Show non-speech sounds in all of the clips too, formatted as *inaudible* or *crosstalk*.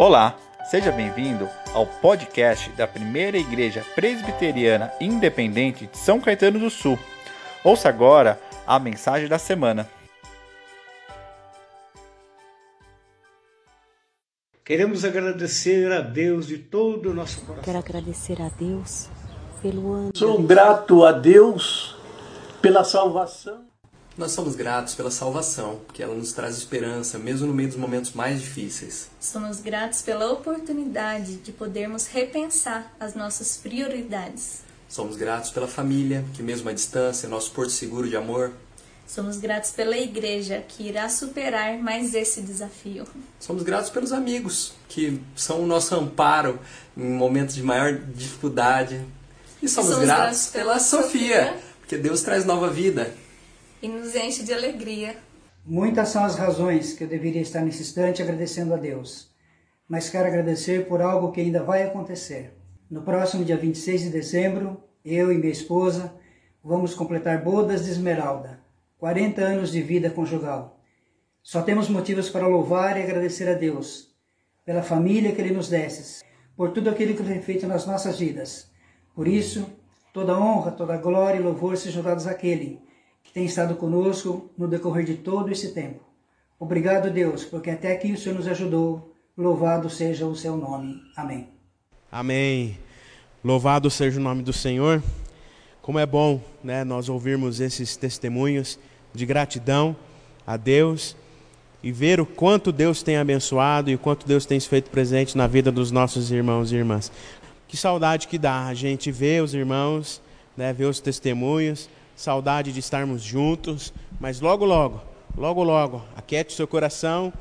Olá, seja bem-vindo ao podcast da Primeira Igreja Presbiteriana Independente de São Caetano do Sul. Ouça agora a mensagem da semana. Queremos agradecer a Deus de todo o nosso coração. Quero agradecer a Deus pelo ano. Sou grato a Deus pela salvação. Nós somos gratos pela salvação, que ela nos traz esperança, mesmo no meio dos momentos mais difíceis. Somos gratos pela oportunidade de podermos repensar as nossas prioridades. Somos gratos pela família, que mesmo à distância é nosso porto seguro de amor. Somos gratos pela igreja, que irá superar mais esse desafio. Somos gratos pelos amigos, que são o nosso amparo em momentos de maior dificuldade. E somos, somos gratos, gratos pela pela Sofia, Sofia. porque Deus traz nova vida. E nos enche de alegria. Muitas são as razões que eu deveria estar nesse instante agradecendo a Deus, mas quero agradecer por algo que ainda vai acontecer. No próximo dia 26 de dezembro, eu e minha esposa vamos completar bodas de Esmeralda, 40 anos de vida conjugal. Só temos motivos para louvar e agradecer a Deus pela família que Ele nos desse, por tudo aquilo que Ele tem feito nas nossas vidas. Por isso, toda honra, toda glória e louvor sejam dados àquele que tem estado conosco no decorrer de todo esse tempo. Obrigado, Deus, porque até aqui o Senhor nos ajudou. Louvado seja o seu nome. Amém. Amém. Louvado seja o nome do Senhor. Como é bom, né, nós ouvirmos esses testemunhos de gratidão a Deus e ver o quanto Deus tem abençoado e o quanto Deus tem se feito presente na vida dos nossos irmãos e irmãs. Que saudade que dá a gente ver os irmãos, né, ver os testemunhos, saudade de estarmos juntos, mas logo, logo, logo, logo, aquiete seu coração,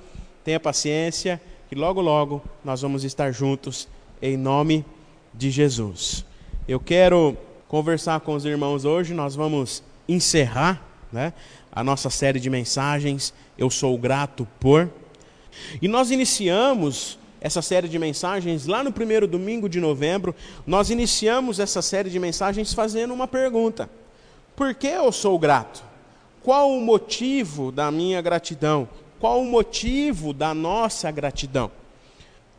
tenha paciência, que logo, logo nós vamos estar juntos em nome de Jesus. Eu quero conversar com os irmãos hoje, nós vamos encerrar né, a nossa série de mensagens, Eu Sou Grato Por. E nós iniciamos essa série de mensagens lá no primeiro domingo de novembro, nós iniciamos essa série de mensagens fazendo uma pergunta. Por que eu sou grato? Qual o motivo da minha gratidão? Qual o motivo da nossa gratidão?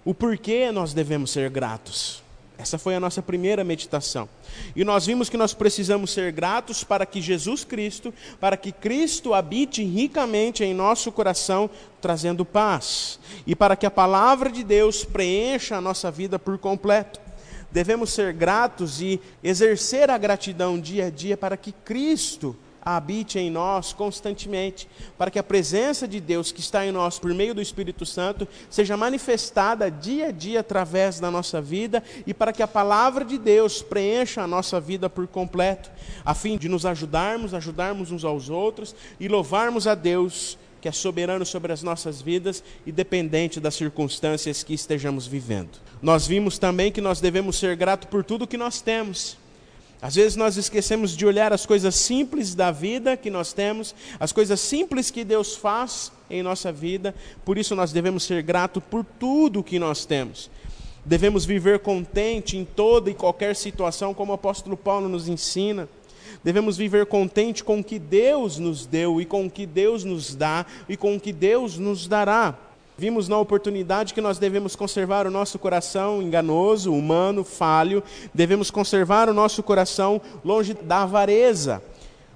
O porquê nós devemos ser gratos? Essa foi a nossa primeira meditação. E nós vimos que nós precisamos ser gratos para que Jesus Cristo, para que Cristo habite ricamente em nosso coração, trazendo paz. E para que a palavra de Deus preencha a nossa vida por completo devemos ser gratos e exercer a gratidão dia a dia para que Cristo habite em nós constantemente, para que a presença de Deus que está em nós por meio do Espírito Santo seja manifestada dia a dia através da nossa vida e para que a palavra de Deus preencha a nossa vida por completo, a fim de nos ajudarmos, ajudarmos uns aos outros e louvarmos a Deus que é soberano sobre as nossas vidas e dependente das circunstâncias que estejamos vivendo. Nós vimos também que nós devemos ser gratos por tudo que nós temos. Às vezes nós esquecemos de olhar as coisas simples da vida que nós temos, as coisas simples que Deus faz em nossa vida, por isso nós devemos ser gratos por tudo que nós temos. Devemos viver contente em toda e qualquer situação, como o apóstolo Paulo nos ensina. Devemos viver contente com o que Deus nos deu e com o que Deus nos dá e com o que Deus nos dará. Vimos na oportunidade que nós devemos conservar o nosso coração enganoso, humano, falho, devemos conservar o nosso coração longe da avareza,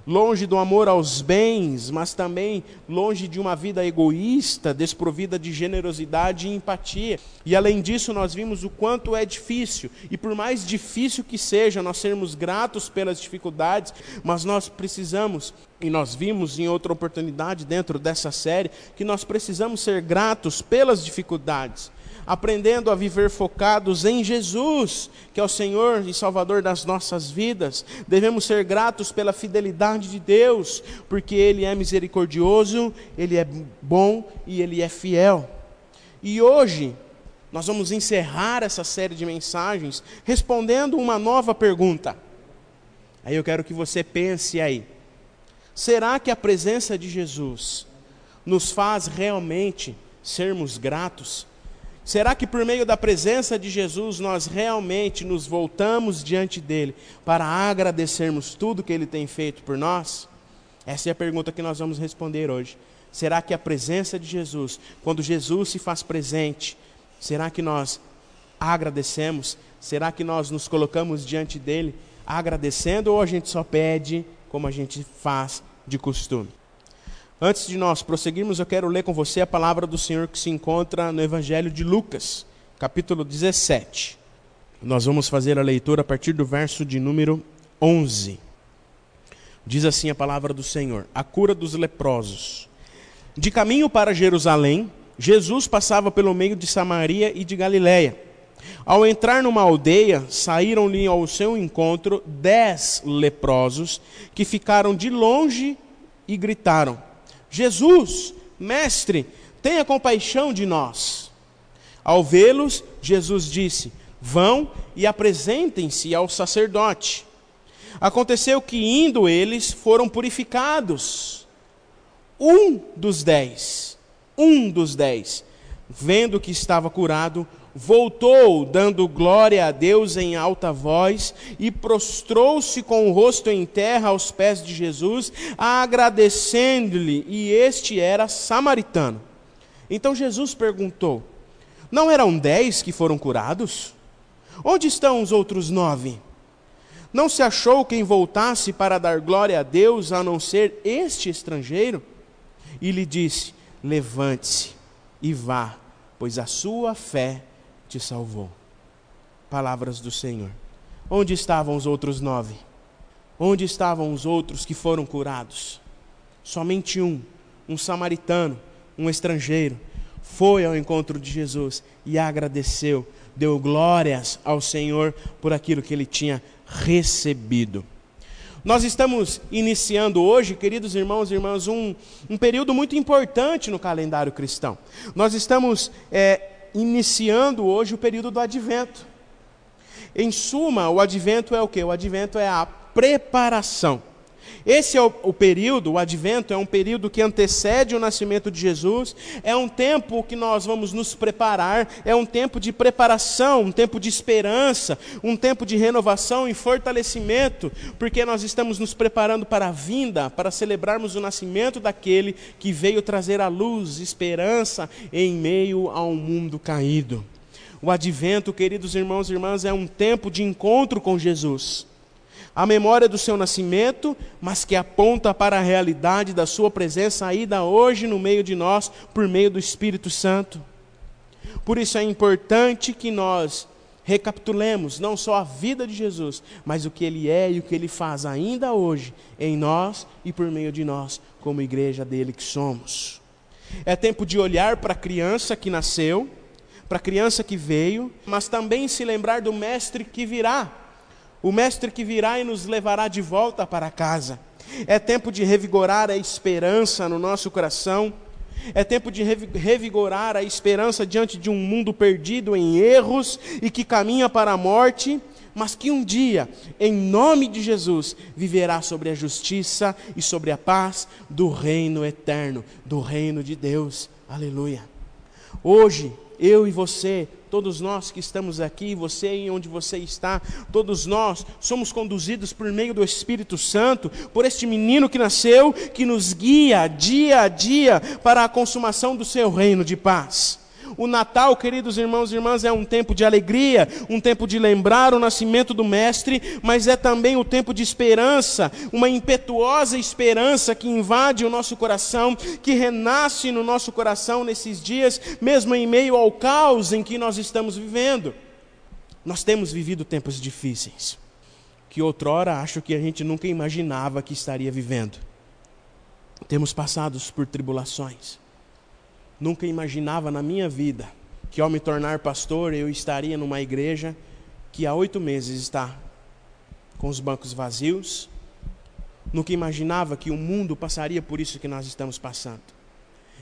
longe do amor aos bens, mas também longe de uma vida egoísta, desprovida de generosidade e empatia. E além disso, nós vimos o quanto é difícil, e por mais difícil que seja nós sermos gratos pelas dificuldades, mas nós precisamos, e nós vimos em outra oportunidade dentro dessa série, que nós precisamos ser gratos pelas dificuldades aprendendo a viver focados em Jesus, que é o Senhor e Salvador das nossas vidas. Devemos ser gratos pela fidelidade de Deus, porque Ele é misericordioso, Ele é bom e Ele é fiel. E hoje, nós vamos encerrar essa série de mensagens respondendo uma nova pergunta. Aí eu quero que você pense aí. Será que a presença de Jesus nos faz realmente sermos gratos? Será que por meio da presença de Jesus nós realmente nos voltamos diante dele para agradecermos tudo que ele tem feito por nós? Essa é a pergunta que nós vamos responder hoje. Será que a presença de Jesus, quando Jesus se faz presente, Será que nós agradecemos? Será que nós nos colocamos diante dele agradecendo ou a gente só pede como a gente faz de costume? Antes de nós prosseguirmos, eu quero ler com você a palavra do Senhor que se encontra no Evangelho de Lucas, capítulo 17. Nós vamos fazer a leitura a partir do verso de número 11. Diz assim a palavra do Senhor: A cura dos leprosos. De caminho para Jerusalém, Jesus passava pelo meio de Samaria e de Galiléia. Ao entrar numa aldeia, saíram-lhe ao seu encontro dez leprosos que ficaram de longe e gritaram: Jesus, mestre, tenha compaixão de nós. Ao vê-los, Jesus disse: Vão e apresentem-se ao sacerdote. Aconteceu que, indo eles, foram purificados. Um dos dez, um dos dez, vendo que estava curado, voltou, dando glória a Deus em alta voz, e prostrou-se com o rosto em terra aos pés de Jesus, agradecendo-lhe, e este era samaritano. Então Jesus perguntou: Não eram dez que foram curados? Onde estão os outros nove? Não se achou quem voltasse para dar glória a Deus a não ser este estrangeiro? E lhe disse: Levante-se e vá, pois a sua fé te salvou. Palavras do Senhor. Onde estavam os outros nove? Onde estavam os outros que foram curados? Somente um, um samaritano, um estrangeiro, foi ao encontro de Jesus e agradeceu, deu glórias ao Senhor por aquilo que ele tinha recebido. Nós estamos iniciando hoje, queridos irmãos e irmãs, um, um período muito importante no calendário cristão. Nós estamos é, iniciando hoje o período do advento. Em suma, o advento é o que? O advento é a preparação esse é o, o, período, o advento, é um período que antecede o nascimento de Jesus, é um tempo que nós vamos nos preparar, é um tempo de preparação, um tempo de esperança, um tempo de renovação e fortalecimento, porque nós estamos nos preparando para a vinda, para celebrarmos o nascimento daquele que veio trazer a luz, esperança em meio a um mundo caído. O advento, queridos irmãos e irmãs, é um tempo de encontro com Jesus a memória do seu nascimento, mas que aponta para a realidade da sua presença ainda hoje no meio de nós, por meio do Espírito Santo. Por isso é importante que nós recapitulemos não só a vida de Jesus, mas o que ele é e o que ele faz ainda hoje em nós e por meio de nós, como igreja dele que somos. É tempo de olhar para a criança que nasceu, para a criança que veio, mas também se lembrar do mestre que virá o Mestre que virá e nos levará de volta para casa. É tempo de revigorar a esperança no nosso coração. É tempo de revigorar a esperança diante de um mundo perdido em erros e que caminha para a morte, mas que um dia, em nome de Jesus, viverá sobre a justiça e sobre a paz do reino eterno, do reino de Deus. Aleluia. Hoje, eu e você todos nós que estamos aqui, você e onde você está, todos nós somos conduzidos por meio do Espírito Santo, por este menino que nasceu, que nos guia dia a dia para a consumação do seu reino de paz. O Natal, queridos irmãos e irmãs, é um tempo de alegria, um tempo de lembrar o nascimento do Mestre, mas é também o tempo de esperança, uma impetuosa esperança que invade o nosso coração, que renasce no nosso coração nesses dias, mesmo em meio ao caos em que nós estamos vivendo. Nós temos vivido tempos difíceis, que outrora acho que a gente nunca imaginava que estaria vivendo. Temos passado por tribulações Nunca imaginava na minha vida que ao me tornar pastor eu estaria numa igreja que há oito meses está com os bancos vazios. Nunca imaginava que o mundo passaria por isso que nós estamos passando.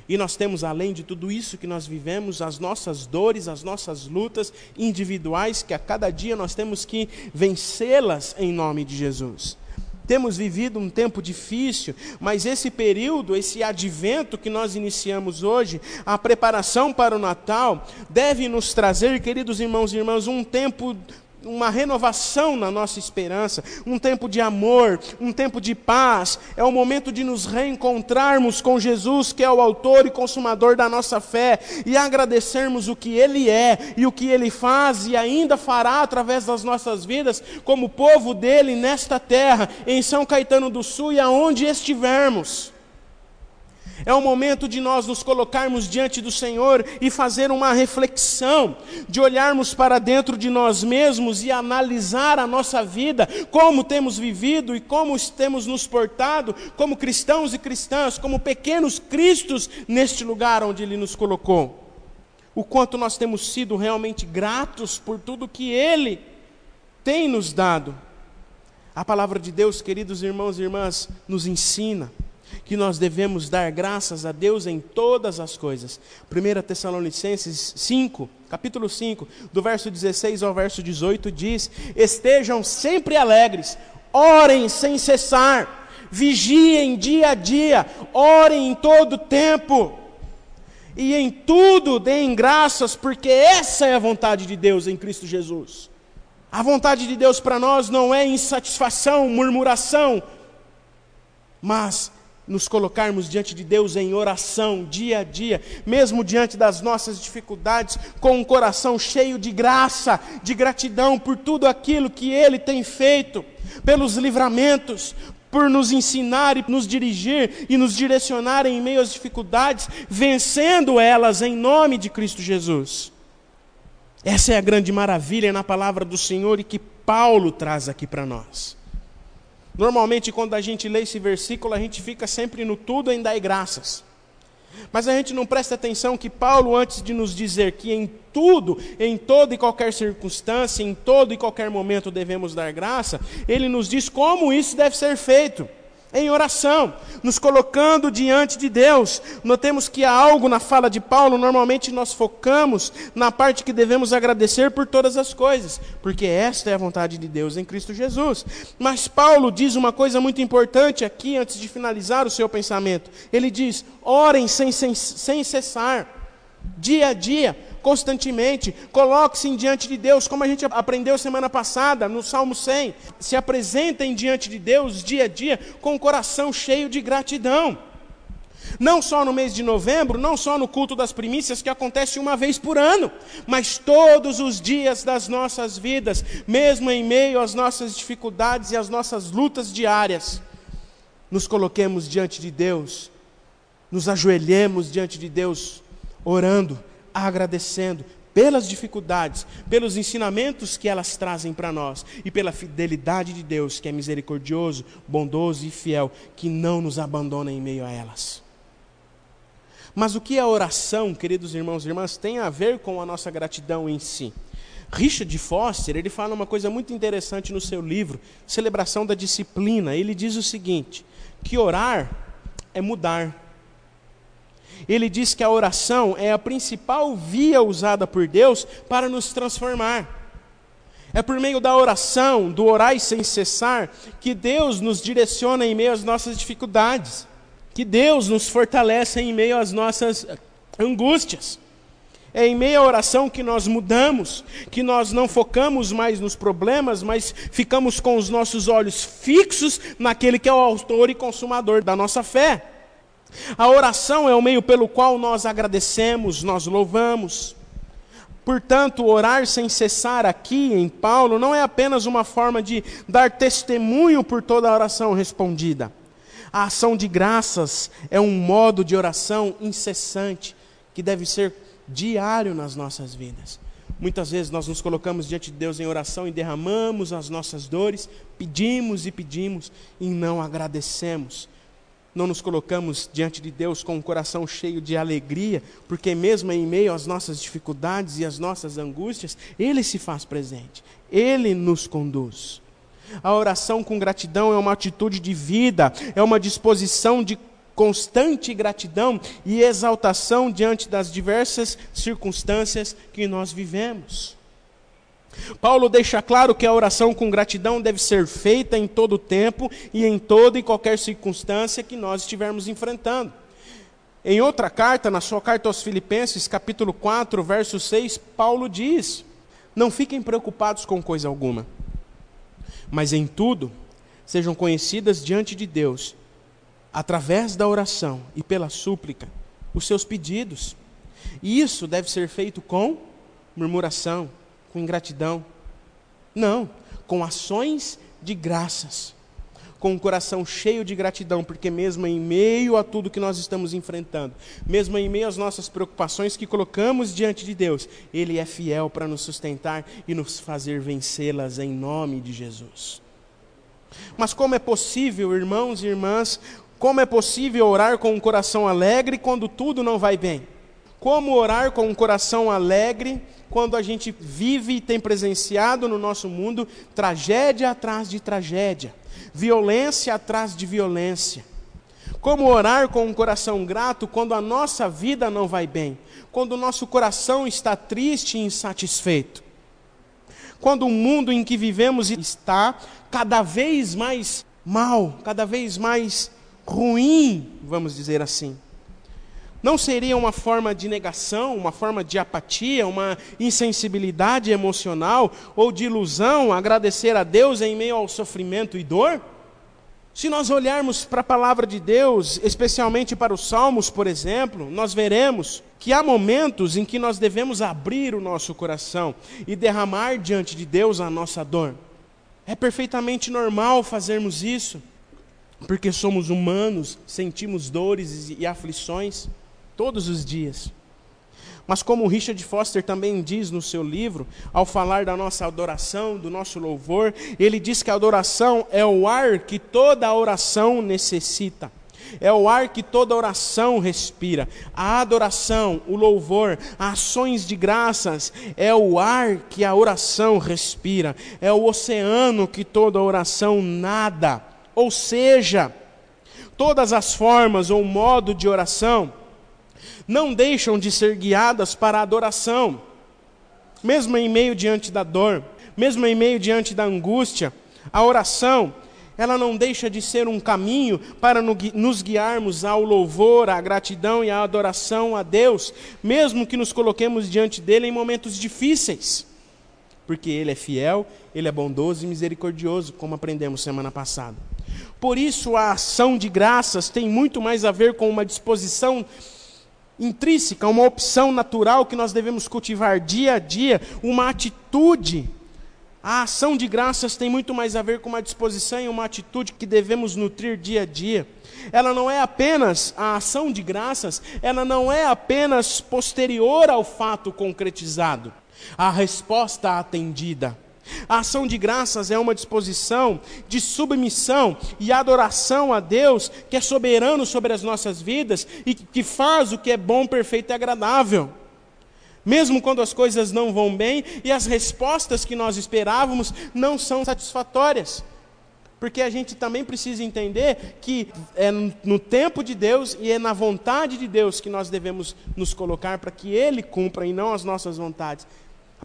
E nós temos, além de tudo isso que nós vivemos, as nossas dores, as nossas lutas individuais, que a cada dia nós temos que vencê-las em nome de Jesus. Temos vivido um tempo difícil, mas esse período, esse advento que nós iniciamos hoje, a preparação para o Natal, deve nos trazer, queridos irmãos e irmãs, um tempo uma renovação na nossa esperança, um tempo de amor, um tempo de paz. É o momento de nos reencontrarmos com Jesus, que é o autor e consumador da nossa fé, e agradecermos o que Ele é e o que Ele faz e ainda fará através das nossas vidas, como povo dele nesta terra, em São Caetano do Sul e aonde estivermos. É o momento de nós nos colocarmos diante do Senhor e fazer uma reflexão, de olharmos para dentro de nós mesmos e analisar a nossa vida, como temos vivido e como temos nos portado como cristãos e cristãs, como pequenos cristos neste lugar onde Ele nos colocou. O quanto nós temos sido realmente gratos por tudo que Ele tem nos dado. A palavra de Deus, queridos irmãos e irmãs, nos ensina que nós devemos dar graças a Deus em todas as coisas. 1 Tessalonicenses 5, capítulo 5, do verso 16 ao verso 18 diz: "Estejam sempre alegres, orem sem cessar, vigiem dia a dia, orem em todo tempo." E em tudo deem graças, porque essa é a vontade de Deus em Cristo Jesus. A vontade de Deus para nós não é insatisfação, murmuração, mas nos colocarmos diante de Deus em oração dia a dia, mesmo diante das nossas dificuldades, com um coração cheio de graça, de gratidão por tudo aquilo que Ele tem feito, pelos livramentos, por nos ensinar e nos dirigir e nos direcionar em meio às dificuldades, vencendo elas em nome de Cristo Jesus. Essa é a grande maravilha na palavra do Senhor e que Paulo traz aqui para nós. Normalmente, quando a gente lê esse versículo, a gente fica sempre no tudo em dar graças. Mas a gente não presta atenção que Paulo, antes de nos dizer que em tudo, em toda e qualquer circunstância, em todo e qualquer momento devemos dar graça, ele nos diz como isso deve ser feito em oração, nos colocando diante de Deus. Notemos que há algo na fala de Paulo, normalmente nós focamos na parte que devemos agradecer por todas as coisas, porque esta é a vontade de Deus em Cristo Jesus. Mas Paulo diz uma coisa muito importante aqui, antes de finalizar o seu pensamento. Ele diz: orem sem, sem, sem cessar, dia a dia constantemente, coloque-se diante de Deus, como a gente aprendeu semana passada no Salmo 100. Se apresentem diante de Deus dia a dia com o coração cheio de gratidão. Não só no mês de novembro, não só no culto das primícias, que acontece uma vez por ano, mas todos os dias das nossas vidas, mesmo em meio às nossas dificuldades e às nossas lutas diárias, nos coloquemos diante de Deus, nos ajoelhemos diante de Deus, orando, agradecendo pelas dificuldades, pelos ensinamentos que elas trazem para nós e pela fidelidade de Deus, que é misericordioso, bondoso e fiel, que não nos abandona em meio a elas. Mas o que é oração, queridos irmãos e irmãs, tem a ver com a nossa gratidão em si. Richard Foster, ele fala uma coisa muito interessante no seu livro, Celebração da Disciplina. Ele diz o seguinte: que orar é mudar. Ele diz que a oração é a principal via usada por Deus para nos transformar. É por meio da oração, do orar sem cessar, que Deus nos direciona em meio às nossas dificuldades, que Deus nos fortalece em meio às nossas angústias. É em meio à oração que nós mudamos, que nós não focamos mais nos problemas, mas ficamos com os nossos olhos fixos naquele que é o autor e consumador da nossa fé. A oração é o meio pelo qual nós agradecemos, nós louvamos. Portanto, orar sem cessar aqui em Paulo não é apenas uma forma de dar testemunho por toda a oração respondida. A ação de graças é um modo de oração incessante que deve ser diário nas nossas vidas. Muitas vezes nós nos colocamos diante de Deus em oração e derramamos as nossas dores, pedimos e pedimos e não agradecemos não nos colocamos diante de Deus com um coração cheio de alegria, porque mesmo em meio às nossas dificuldades e às nossas angústias, Ele se faz presente, Ele nos conduz. A oração com gratidão é uma atitude de vida, é uma disposição de constante gratidão e exaltação diante das diversas circunstâncias que nós vivemos. Paulo deixa claro que a oração com gratidão deve ser feita em todo tempo e em toda e qualquer circunstância que nós estivermos enfrentando. Em outra carta, na sua carta aos Filipenses, capítulo 4, verso 6, Paulo diz: Não fiquem preocupados com coisa alguma, mas em tudo sejam conhecidas diante de Deus, através da oração e pela súplica, os seus pedidos. E isso deve ser feito com murmuração, com ingratidão. Não, com ações de graças com o coração cheio de gratidão, porque mesmo em meio a tudo que nós estamos enfrentando, mesmo em meio às nossas preocupações que colocamos diante de Deus, Ele é fiel para nos sustentar e nos fazer vencê-las em nome de Jesus. Mas como é possível, irmãos e irmãs, como é possível orar com um coração alegre quando tudo não vai bem? Como orar com um coração alegre quando a gente vive e tem presenciado no nosso mundo tragédia atrás de tragédia? violência atrás de violência. Como orar com um coração grato quando a nossa vida não vai bem, quando o nosso coração está triste e insatisfeito. Quando o mundo em que vivemos está cada vez mais mal, cada vez mais ruim, vamos dizer assim. Não seria uma forma de negação, uma forma de apatia, uma insensibilidade emocional ou de ilusão agradecer a Deus em meio ao sofrimento e dor? Se nós olharmos para a palavra de Deus, especialmente para os Salmos, por exemplo, nós veremos que há momentos em que nós devemos abrir o nosso coração e derramar diante de Deus a nossa dor. É perfeitamente normal fazermos isso, porque somos humanos, sentimos dores e aflições todos os dias. Mas como Richard Foster também diz no seu livro, ao falar da nossa adoração, do nosso louvor, ele diz que a adoração é o ar que toda oração necessita. É o ar que toda oração respira. A adoração, o louvor, ações de graças, é o ar que a oração respira. É o oceano que toda oração nada. Ou seja, todas as formas ou modo de oração não deixam de ser guiadas para a adoração, mesmo em meio diante da dor, mesmo em meio diante da angústia, a oração, ela não deixa de ser um caminho para nos guiarmos ao louvor, à gratidão e à adoração a Deus, mesmo que nos coloquemos diante dele em momentos difíceis, porque ele é fiel, ele é bondoso e misericordioso, como aprendemos semana passada. Por isso, a ação de graças tem muito mais a ver com uma disposição intrínseca, uma opção natural que nós devemos cultivar dia a dia, uma atitude. A ação de graças tem muito mais a ver com uma disposição e uma atitude que devemos nutrir dia a dia. Ela não é apenas a ação de graças, ela não é apenas posterior ao fato concretizado, a resposta atendida. A ação de graças é uma disposição de submissão e adoração a Deus, que é soberano sobre as nossas vidas e que faz o que é bom, perfeito e agradável. Mesmo quando as coisas não vão bem e as respostas que nós esperávamos não são satisfatórias. Porque a gente também precisa entender que é no tempo de Deus e é na vontade de Deus que nós devemos nos colocar para que Ele cumpra e não as nossas vontades.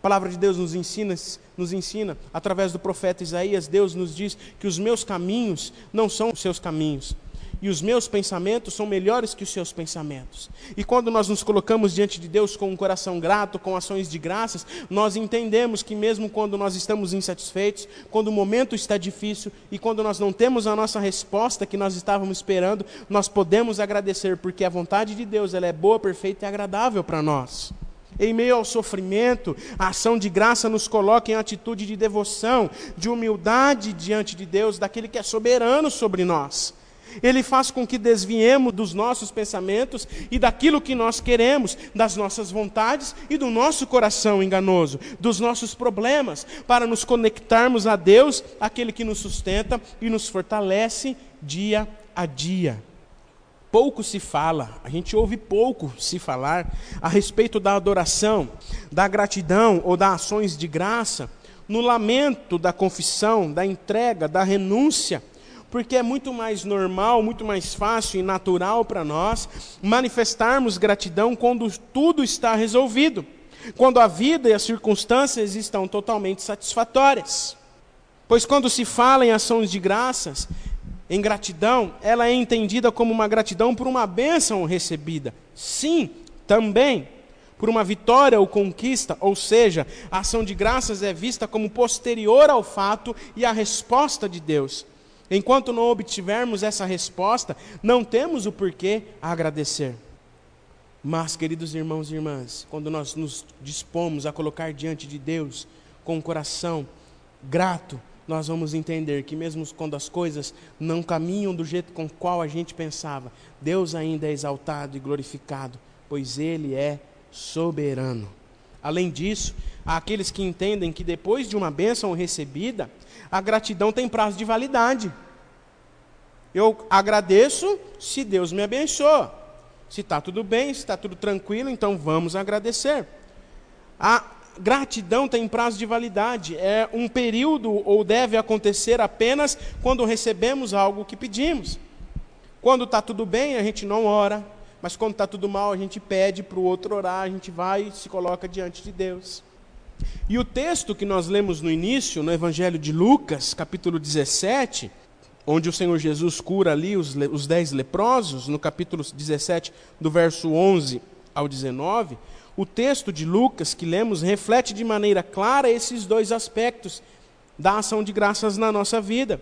Palavra de Deus nos ensina, nos ensina, através do profeta Isaías, Deus nos diz que os meus caminhos não são os seus caminhos, e os meus pensamentos são melhores que os seus pensamentos. E quando nós nos colocamos diante de Deus com um coração grato, com ações de graças, nós entendemos que mesmo quando nós estamos insatisfeitos, quando o momento está difícil e quando nós não temos a nossa resposta que nós estávamos esperando, nós podemos agradecer porque a vontade de Deus ela é boa, perfeita e agradável para nós. Em meio ao sofrimento, a ação de graça nos coloca em atitude de devoção, de humildade diante de Deus, daquele que é soberano sobre nós. Ele faz com que desviemos dos nossos pensamentos e daquilo que nós queremos, das nossas vontades e do nosso coração enganoso, dos nossos problemas, para nos conectarmos a Deus, aquele que nos sustenta e nos fortalece dia a dia pouco se fala, a gente ouve pouco se falar a respeito da adoração, da gratidão ou das ações de graça, no lamento da confissão, da entrega, da renúncia, porque é muito mais normal, muito mais fácil e natural para nós manifestarmos gratidão quando tudo está resolvido, quando a vida e as circunstâncias estão totalmente satisfatórias. Pois quando se fala em ações de graças, em gratidão, ela é entendida como uma gratidão por uma bênção recebida. Sim, também. por uma vitória ou conquista, ou seja, a ação de graças é vista como posterior ao fato e à resposta de Deus. Enquanto não obtivermos essa resposta, não temos o porquê agradecer. Mas, queridos irmãos e irmãs, quando nós nos dispomos a colocar diante de Deus com o coração grato, nós vamos entender que mesmo quando as coisas não caminham do jeito com o qual a gente pensava, Deus ainda é exaltado e glorificado, pois Ele é soberano. Além disso, há aqueles que entendem que depois de uma bênção recebida, a gratidão tem prazo de validade. Eu agradeço se Deus me abençoa. Se está tudo bem, se está tudo tranquilo, então vamos agradecer. A gratidão tem prazo de validade, é um período ou deve acontecer apenas quando recebemos algo que pedimos. Quando está tudo bem, a gente não ora, mas quando está tudo mal, a gente pede para o outro orar, a gente vai e se coloca diante de Deus. E o texto que nós lemos no início, no Evangelho de Lucas, capítulo 17, onde o Senhor Jesus cura ali os, os dez leprosos, no capítulo 17, do verso 11 ao 19, o texto de Lucas que lemos reflete de maneira clara esses dois aspectos da ação de graças na nossa vida.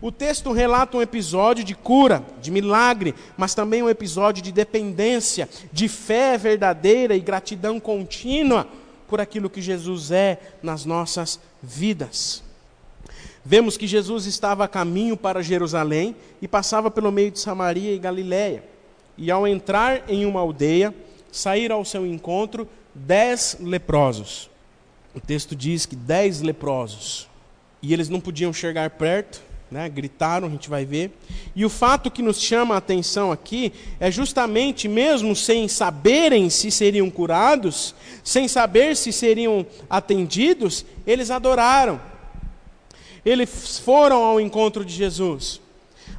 O texto relata um episódio de cura, de milagre, mas também um episódio de dependência, de fé verdadeira e gratidão contínua por aquilo que Jesus é nas nossas vidas. Vemos que Jesus estava a caminho para Jerusalém e passava pelo meio de Samaria e Galiléia. E ao entrar em uma aldeia, saíram ao seu encontro dez leprosos. O texto diz que dez leprosos. E eles não podiam chegar perto, né? gritaram, a gente vai ver. E o fato que nos chama a atenção aqui é justamente, mesmo sem saberem se seriam curados, sem saber se seriam atendidos, eles adoraram. Eles foram ao encontro de Jesus.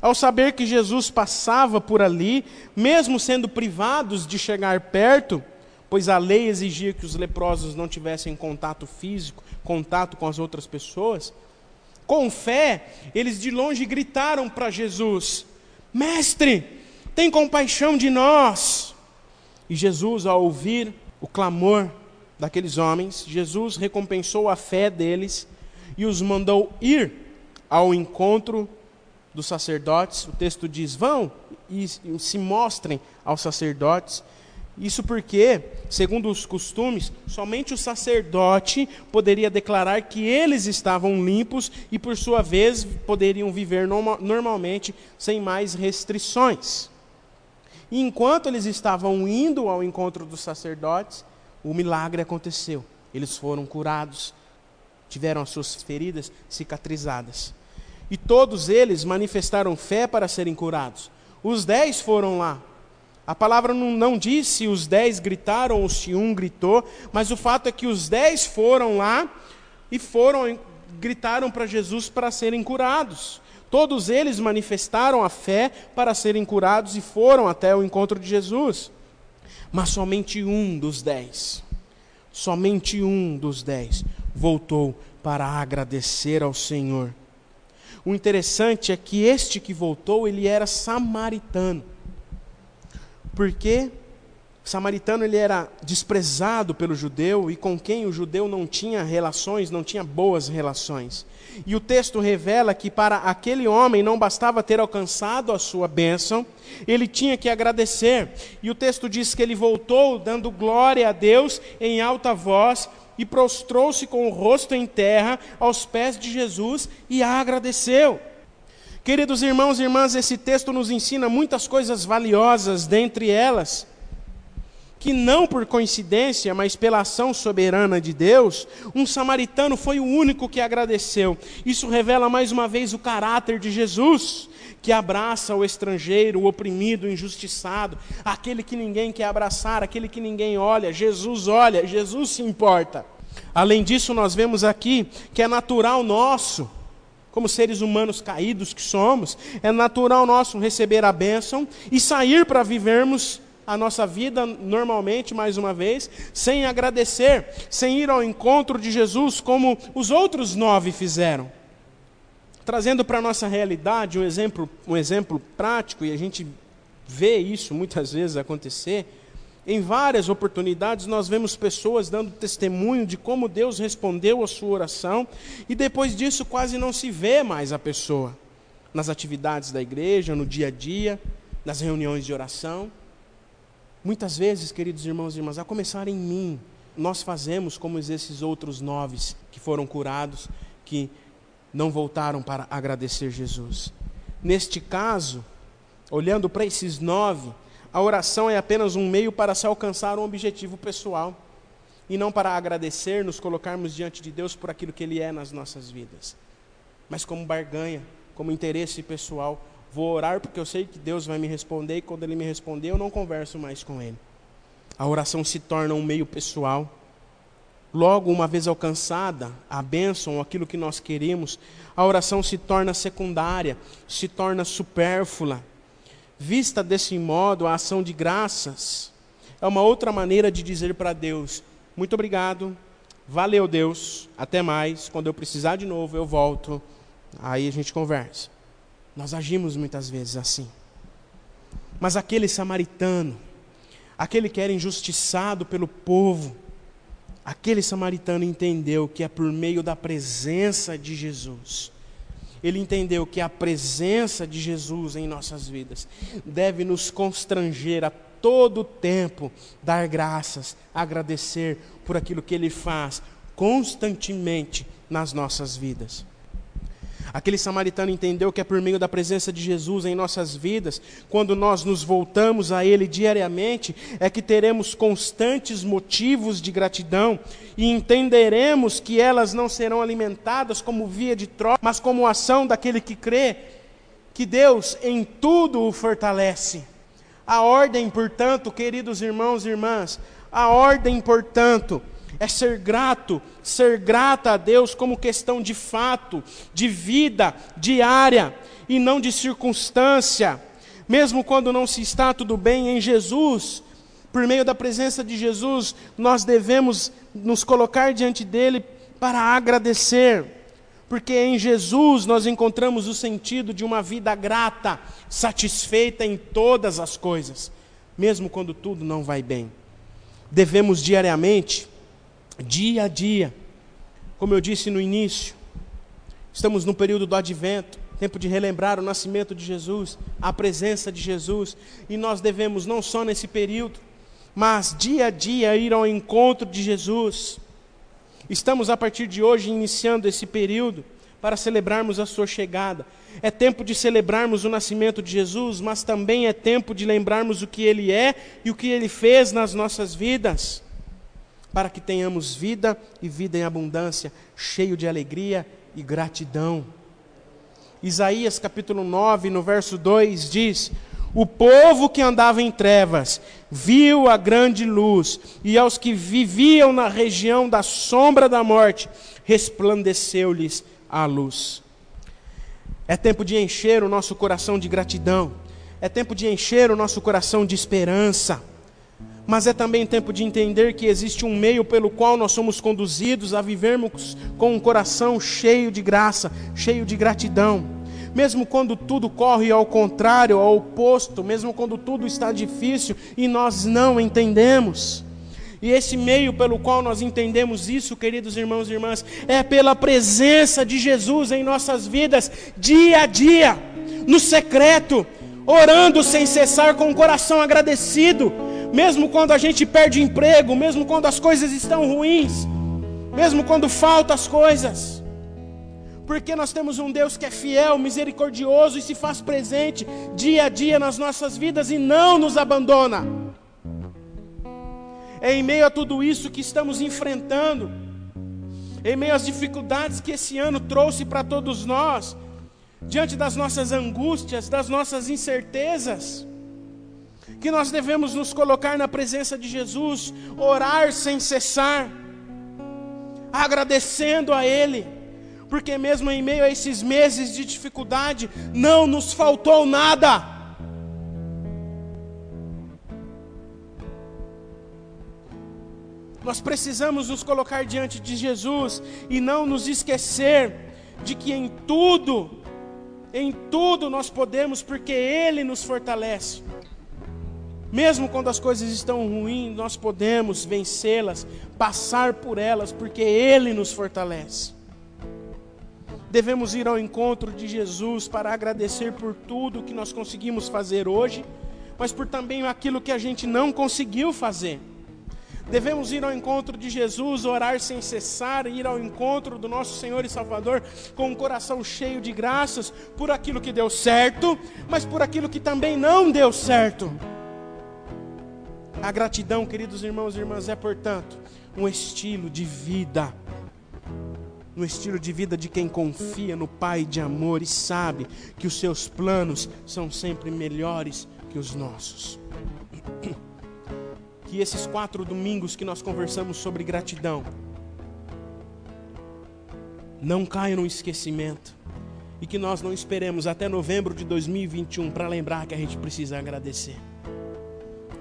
Ao saber que Jesus passava por ali, mesmo sendo privados de chegar perto, pois a lei exigia que os leprosos não tivessem contato físico, contato com as outras pessoas, com fé, eles de longe gritaram para Jesus: Mestre, tem compaixão de nós. E Jesus, ao ouvir o clamor daqueles homens, Jesus recompensou a fé deles e os mandou ir ao encontro dos sacerdotes. O texto diz: vão e se mostrem aos sacerdotes. Isso porque, segundo os costumes, somente o sacerdote poderia declarar que eles estavam limpos e, por sua vez, poderiam viver normalmente sem mais restrições. E enquanto eles estavam indo ao encontro dos sacerdotes, o milagre aconteceu. Eles foram curados, tiveram as suas feridas cicatrizadas. E todos eles manifestaram fé para serem curados. Os dez foram lá. A palavra não, não diz se os dez gritaram ou se um gritou, mas o fato é que os dez foram lá e foram gritaram para Jesus para serem curados. Todos eles manifestaram a fé para serem curados e foram até o encontro de Jesus. Mas somente um dos dez, somente um dos dez voltou para agradecer ao Senhor. O interessante é que este que voltou, ele era samaritano. Porque samaritano ele era desprezado pelo judeu e com quem o judeu não tinha relações, não tinha boas relações. E o texto revela que para aquele homem não bastava ter alcançado a sua bênção, ele tinha que agradecer. E o texto diz que ele voltou dando glória a Deus em alta voz e prostrou-se com o rosto em terra aos pés de Jesus e a agradeceu. Queridos irmãos e irmãs, esse texto nos ensina muitas coisas valiosas, dentre elas, que não por coincidência, mas pela ação soberana de Deus, um samaritano foi o único que agradeceu. Isso revela mais uma vez o caráter de Jesus, que abraça o estrangeiro, o oprimido, o injustiçado, aquele que ninguém quer abraçar, aquele que ninguém olha. Jesus olha, Jesus se importa. Além disso, nós vemos aqui que é natural nosso, como seres humanos caídos que somos, é natural nosso receber a bênção e sair para vivermos a nossa vida normalmente, mais uma vez, sem agradecer, sem ir ao encontro de Jesus como os outros nove fizeram. Trazendo para a nossa realidade um exemplo, um exemplo prático, e a gente vê isso muitas vezes acontecer, Em várias oportunidades, nós vemos pessoas dando testemunho de como Deus respondeu a sua oração, e depois disso quase não se vê mais a pessoa nas atividades da igreja, no dia a dia, nas reuniões de oração. Muitas vezes, queridos irmãos e irmãs, a começar em mim, nós fazemos como esses outros nove que foram curados, que não voltaram para agradecer Jesus. Neste caso, olhando para esses nove, a oração é apenas um meio para se alcançar um objetivo pessoal e não para agradecer, nos colocarmos diante de Deus por aquilo que Ele é nas nossas vidas, mas como barganha, como interesse pessoal. Vou orar porque eu sei que Deus vai me responder e quando Ele me responder, eu não converso mais com Ele. A oração se torna um meio pessoal. Logo, uma vez alcançada a bênção, aquilo que nós queremos, a oração se torna secundária, se torna supérflua. Vista desse modo, a ação de graças é uma outra maneira de dizer para Deus: muito obrigado, valeu Deus, até mais, quando eu precisar de novo eu volto, aí a gente conversa. Nós agimos muitas vezes assim. Mas aquele samaritano, aquele que era injustiçado pelo povo, aquele samaritano entendeu que é por meio da presença de Jesus. Ele entendeu que a presença de Jesus em nossas vidas deve nos constranger a todo tempo dar graças, agradecer por aquilo que ele faz constantemente nas nossas vidas. Aquele samaritano entendeu que é por meio da presença de Jesus em nossas vidas, quando nós nos voltamos a Ele diariamente, é que teremos constantes motivos de gratidão e entenderemos que elas não serão alimentadas como via de troca, mas como ação daquele que crê que Deus em tudo o fortalece. A ordem, portanto, queridos irmãos e irmãs, a ordem, portanto, é ser grato, ser grata a Deus como questão de fato, de vida diária e não de circunstância. Mesmo quando não se está tudo bem em Jesus, por meio da presença de Jesus, nós devemos nos colocar diante dele para agradecer, porque em Jesus nós encontramos o sentido de uma vida grata, satisfeita em todas as coisas, mesmo quando tudo não vai bem. Devemos diariamente dia a dia. Como eu disse no início, estamos no período do advento, tempo de relembrar o nascimento de Jesus, a presença de Jesus, e nós devemos não só nesse período, mas dia a dia ir ao encontro de Jesus. Estamos a partir de hoje iniciando esse período para celebrarmos a sua chegada. É tempo de celebrarmos o nascimento de Jesus, mas também é tempo de lembrarmos o que ele é e o que ele fez nas nossas vidas para que tenhamos vida e vida em abundância, cheio de alegria e gratidão. Isaías capítulo 9, no verso 2 diz: O povo que andava em trevas viu a grande luz, e aos que viviam na região da sombra da morte, resplandeceu-lhes a luz. É tempo de encher o nosso coração de gratidão, é tempo de encher o nosso coração de esperança mas é também tempo de entender que existe um meio pelo qual nós somos conduzidos a vivermos com um coração cheio de graça, cheio de gratidão. Mesmo quando tudo corre ao contrário, ao oposto, mesmo quando tudo está difícil e nós não entendemos. E esse meio pelo qual nós entendemos isso, queridos irmãos e irmãs, é pela presença de Jesus em nossas vidas, dia a dia, no secreto, orando sem cessar, com o coração agradecido, mesmo quando a gente perde emprego, mesmo quando as coisas estão ruins, mesmo quando faltam as coisas. Porque nós temos um Deus que é fiel, misericordioso e se faz presente dia a dia nas nossas vidas e não nos abandona. É em meio a tudo isso que estamos enfrentando, em meio às dificuldades que esse ano trouxe para todos nós, diante das nossas angústias, das nossas incertezas, que nós devemos nos colocar na presença de Jesus, orar sem cessar, agradecendo a Ele, porque mesmo em meio a esses meses de dificuldade, não nos faltou nada. Nós precisamos nos colocar diante de Jesus e não nos esquecer de que em tudo, em tudo nós podemos, porque Ele nos fortalece. Mesmo quando as coisas estão ruins, nós podemos vencê-las, passar por elas, porque Ele nos fortalece. Devemos ir ao encontro de Jesus para agradecer por tudo que nós conseguimos fazer hoje, mas por também aquilo que a gente não conseguiu fazer. Devemos ir ao encontro de Jesus, orar sem cessar, ir ao encontro do nosso Senhor e Salvador com um coração cheio de graças por aquilo que deu certo, mas por aquilo que também não deu certo. A gratidão, queridos irmãos e irmãs, é, portanto, um estilo de vida. Um estilo de vida de quem confia no Pai de amor e sabe que os seus planos são sempre melhores que os nossos. *coughs* Que esses quatro domingos que nós conversamos sobre gratidão não caiam no esquecimento e que nós não esperemos até novembro de 2021 para lembrar que a gente precisa agradecer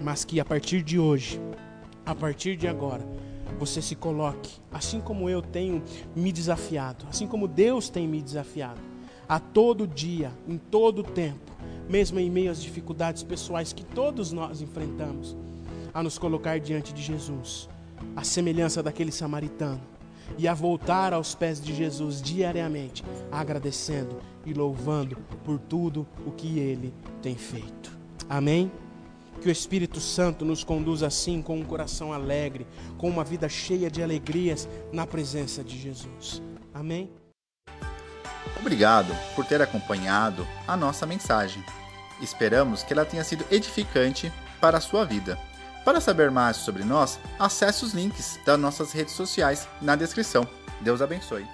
mas que a partir de hoje, a partir de agora, você se coloque, assim como eu tenho me desafiado, assim como Deus tem me desafiado, a todo dia, em todo tempo, mesmo em meio às dificuldades pessoais que todos nós enfrentamos, a nos colocar diante de Jesus, a semelhança daquele samaritano, e a voltar aos pés de Jesus diariamente, agradecendo e louvando por tudo o que ele tem feito. Amém? Que o Espírito Santo nos conduza assim, com um coração alegre, com uma vida cheia de alegrias na presença de Jesus. Amém? Obrigado por ter acompanhado a nossa mensagem. Esperamos que ela tenha sido edificante para a sua vida. Para saber mais sobre nós, acesse os links das nossas redes sociais na descrição. Deus abençoe.